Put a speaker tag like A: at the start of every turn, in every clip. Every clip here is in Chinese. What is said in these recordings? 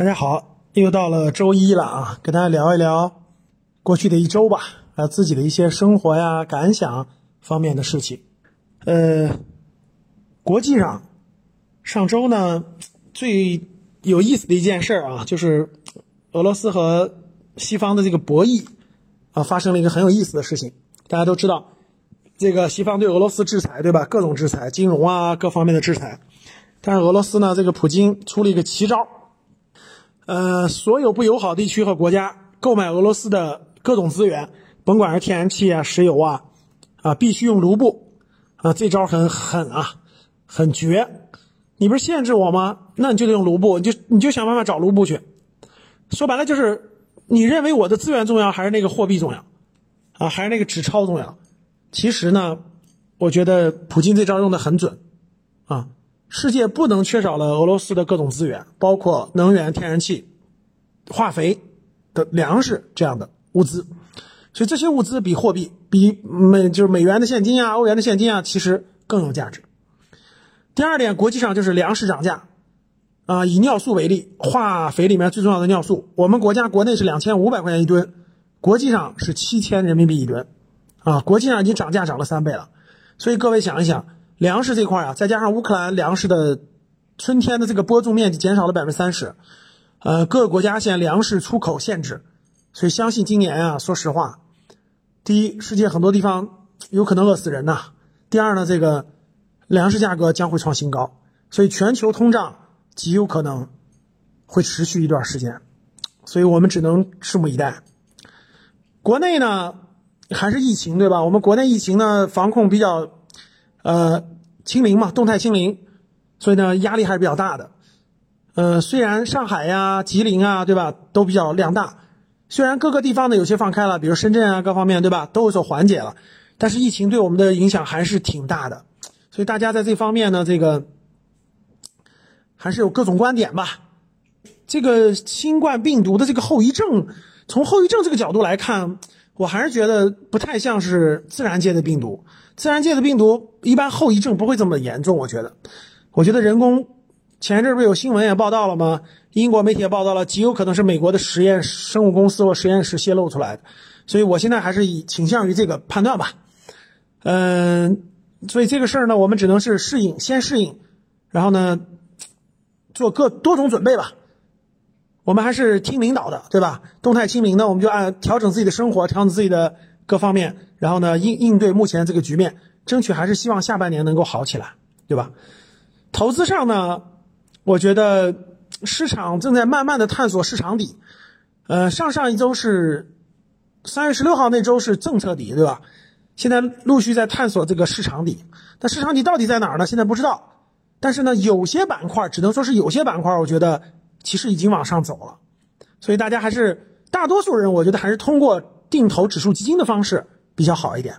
A: 大家好，又到了周一了啊，跟大家聊一聊过去的一周吧，啊自己的一些生活呀、感想方面的事情。呃，国际上上周呢最有意思的一件事啊，就是俄罗斯和西方的这个博弈啊，发生了一个很有意思的事情。大家都知道，这个西方对俄罗斯制裁，对吧？各种制裁，金融啊各方面的制裁。但是俄罗斯呢，这个普京出了一个奇招，呃，所有不友好地区和国家购买俄罗斯的各种资源，甭管是天然气啊、石油啊，啊，必须用卢布，啊，这招很狠啊，很绝。你不是限制我吗？那你就得用卢布，你就你就想办法找卢布去。说白了就是，你认为我的资源重要，还是那个货币重要？啊，还是那个纸钞重要？其实呢，我觉得普京这招用的很准，啊。世界不能缺少了俄罗斯的各种资源，包括能源、天然气、化肥的粮食这样的物资，所以这些物资比货币、比美就是美元的现金啊、欧元的现金啊，其实更有价值。第二点，国际上就是粮食涨价，啊，以尿素为例，化肥里面最重要的尿素，我们国家国内是两千五百块钱一吨，国际上是七千人民币一吨，啊，国际上已经涨价涨了三倍了，所以各位想一想。粮食这块啊，再加上乌克兰粮食的春天的这个播种面积减少了百分之三十，呃，各个国家现在粮食出口限制，所以相信今年啊，说实话，第一，世界很多地方有可能饿死人呐；第二呢，这个粮食价格将会创新高，所以全球通胀极有可能会持续一段时间，所以我们只能拭目以待。国内呢，还是疫情对吧？我们国内疫情呢，防控比较。呃，清零嘛，动态清零，所以呢，压力还是比较大的。呃，虽然上海呀、吉林啊，对吧，都比较量大，虽然各个地方呢有些放开了，比如深圳啊，各方面对吧，都有所缓解了，但是疫情对我们的影响还是挺大的。所以大家在这方面呢，这个还是有各种观点吧。这个新冠病毒的这个后遗症，从后遗症这个角度来看。我还是觉得不太像是自然界的病毒，自然界的病毒一般后遗症不会这么严重。我觉得，我觉得人工前一阵不是有新闻也报道了吗？英国媒体也报道了，极有可能是美国的实验生物公司或实验室泄露出来的。所以我现在还是以倾向于这个判断吧。嗯，所以这个事儿呢，我们只能是适应，先适应，然后呢，做各多种准备吧。我们还是听领导的，对吧？动态清零呢，我们就按调整自己的生活，调整自己的各方面，然后呢应应对目前这个局面，争取还是希望下半年能够好起来，对吧？投资上呢，我觉得市场正在慢慢的探索市场底，呃，上上一周是三月十六号那周是政策底，对吧？现在陆续在探索这个市场底，那市场底到底在哪儿呢？现在不知道，但是呢，有些板块只能说是有些板块，我觉得。其实已经往上走了，所以大家还是大多数人，我觉得还是通过定投指数基金的方式比较好一点，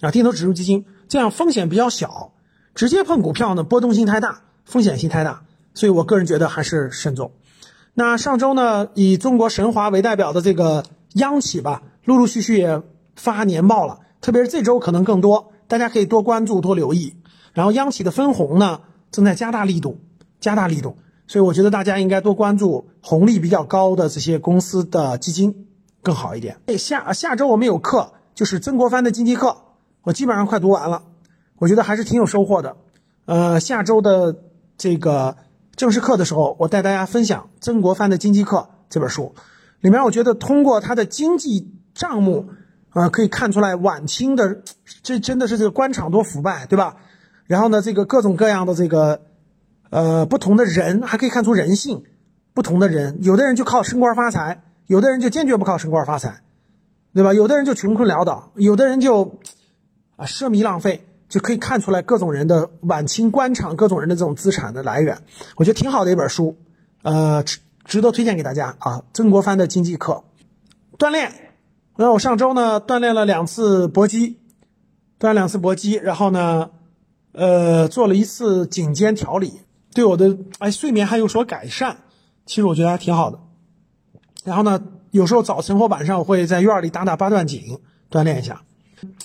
A: 啊，定投指数基金这样风险比较小，直接碰股票呢波动性太大，风险性太大，所以我个人觉得还是慎重。那上周呢，以中国神华为代表的这个央企吧，陆陆续续也发年报了，特别是这周可能更多，大家可以多关注多留意。然后央企的分红呢，正在加大力度，加大力度。所以我觉得大家应该多关注红利比较高的这些公司的基金更好一点。哎下下周我们有课，就是曾国藩的经济课，我基本上快读完了，我觉得还是挺有收获的。呃，下周的这个正式课的时候，我带大家分享《曾国藩的经济课》这本书，里面我觉得通过他的经济账目，啊，可以看出来晚清的这真的是这个官场多腐败，对吧？然后呢，这个各种各样的这个。呃，不同的人还可以看出人性，不同的人，有的人就靠升官发财，有的人就坚决不靠升官发财，对吧？有的人就穷困潦倒，有的人就啊奢靡浪费，就可以看出来各种人的晚清官场各种人的这种资产的来源。我觉得挺好的一本书，呃，值值得推荐给大家啊。曾国藩的经济课，锻炼。那我上周呢锻炼了两次搏击，锻炼两次搏击，然后呢，呃，做了一次颈肩调理。对我的哎睡眠还有所改善，其实我觉得还挺好的。然后呢，有时候早晨或晚上我会在院里打打八段锦，锻炼一下。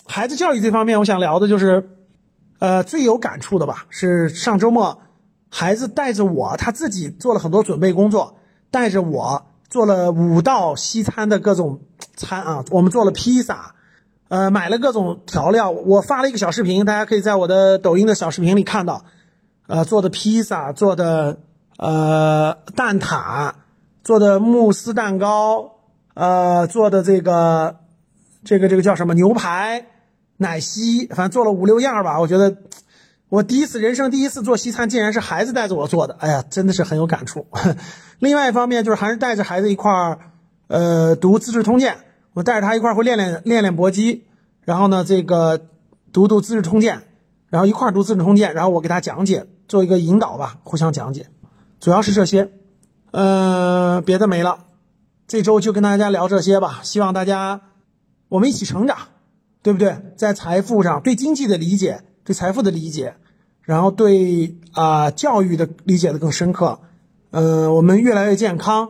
A: 孩子教育这方面，我想聊的就是，呃，最有感触的吧，是上周末孩子带着我，他自己做了很多准备工作，带着我做了五道西餐的各种餐啊，我们做了披萨，呃，买了各种调料。我发了一个小视频，大家可以在我的抖音的小视频里看到，呃，做的披萨，做的呃蛋挞，做的慕斯蛋糕，呃，做的这个这个这个叫什么牛排、奶昔，反正做了五六样吧。我觉得。我第一次人生第一次做西餐，竟然是孩子带着我做的，哎呀，真的是很有感触。另外一方面就是还是带着孩子一块儿，呃，读《资治通鉴》，我带着他一块儿会练练练练搏击，然后呢，这个读读《资治通鉴》，然后一块儿读《资治通鉴》，然后我给他讲解，做一个引导吧，互相讲解，主要是这些，呃，别的没了。这周就跟大家聊这些吧，希望大家我们一起成长，对不对？在财富上对经济的理解。对财富的理解，然后对啊教育的理解的更深刻，嗯，我们越来越健康，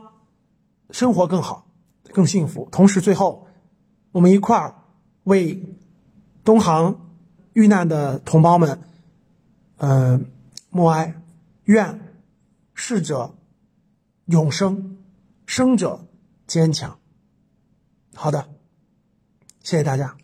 A: 生活更好，更幸福。同时，最后我们一块儿为东航遇难的同胞们，嗯，默哀，愿逝者永生，生者坚强。好的，谢谢大家。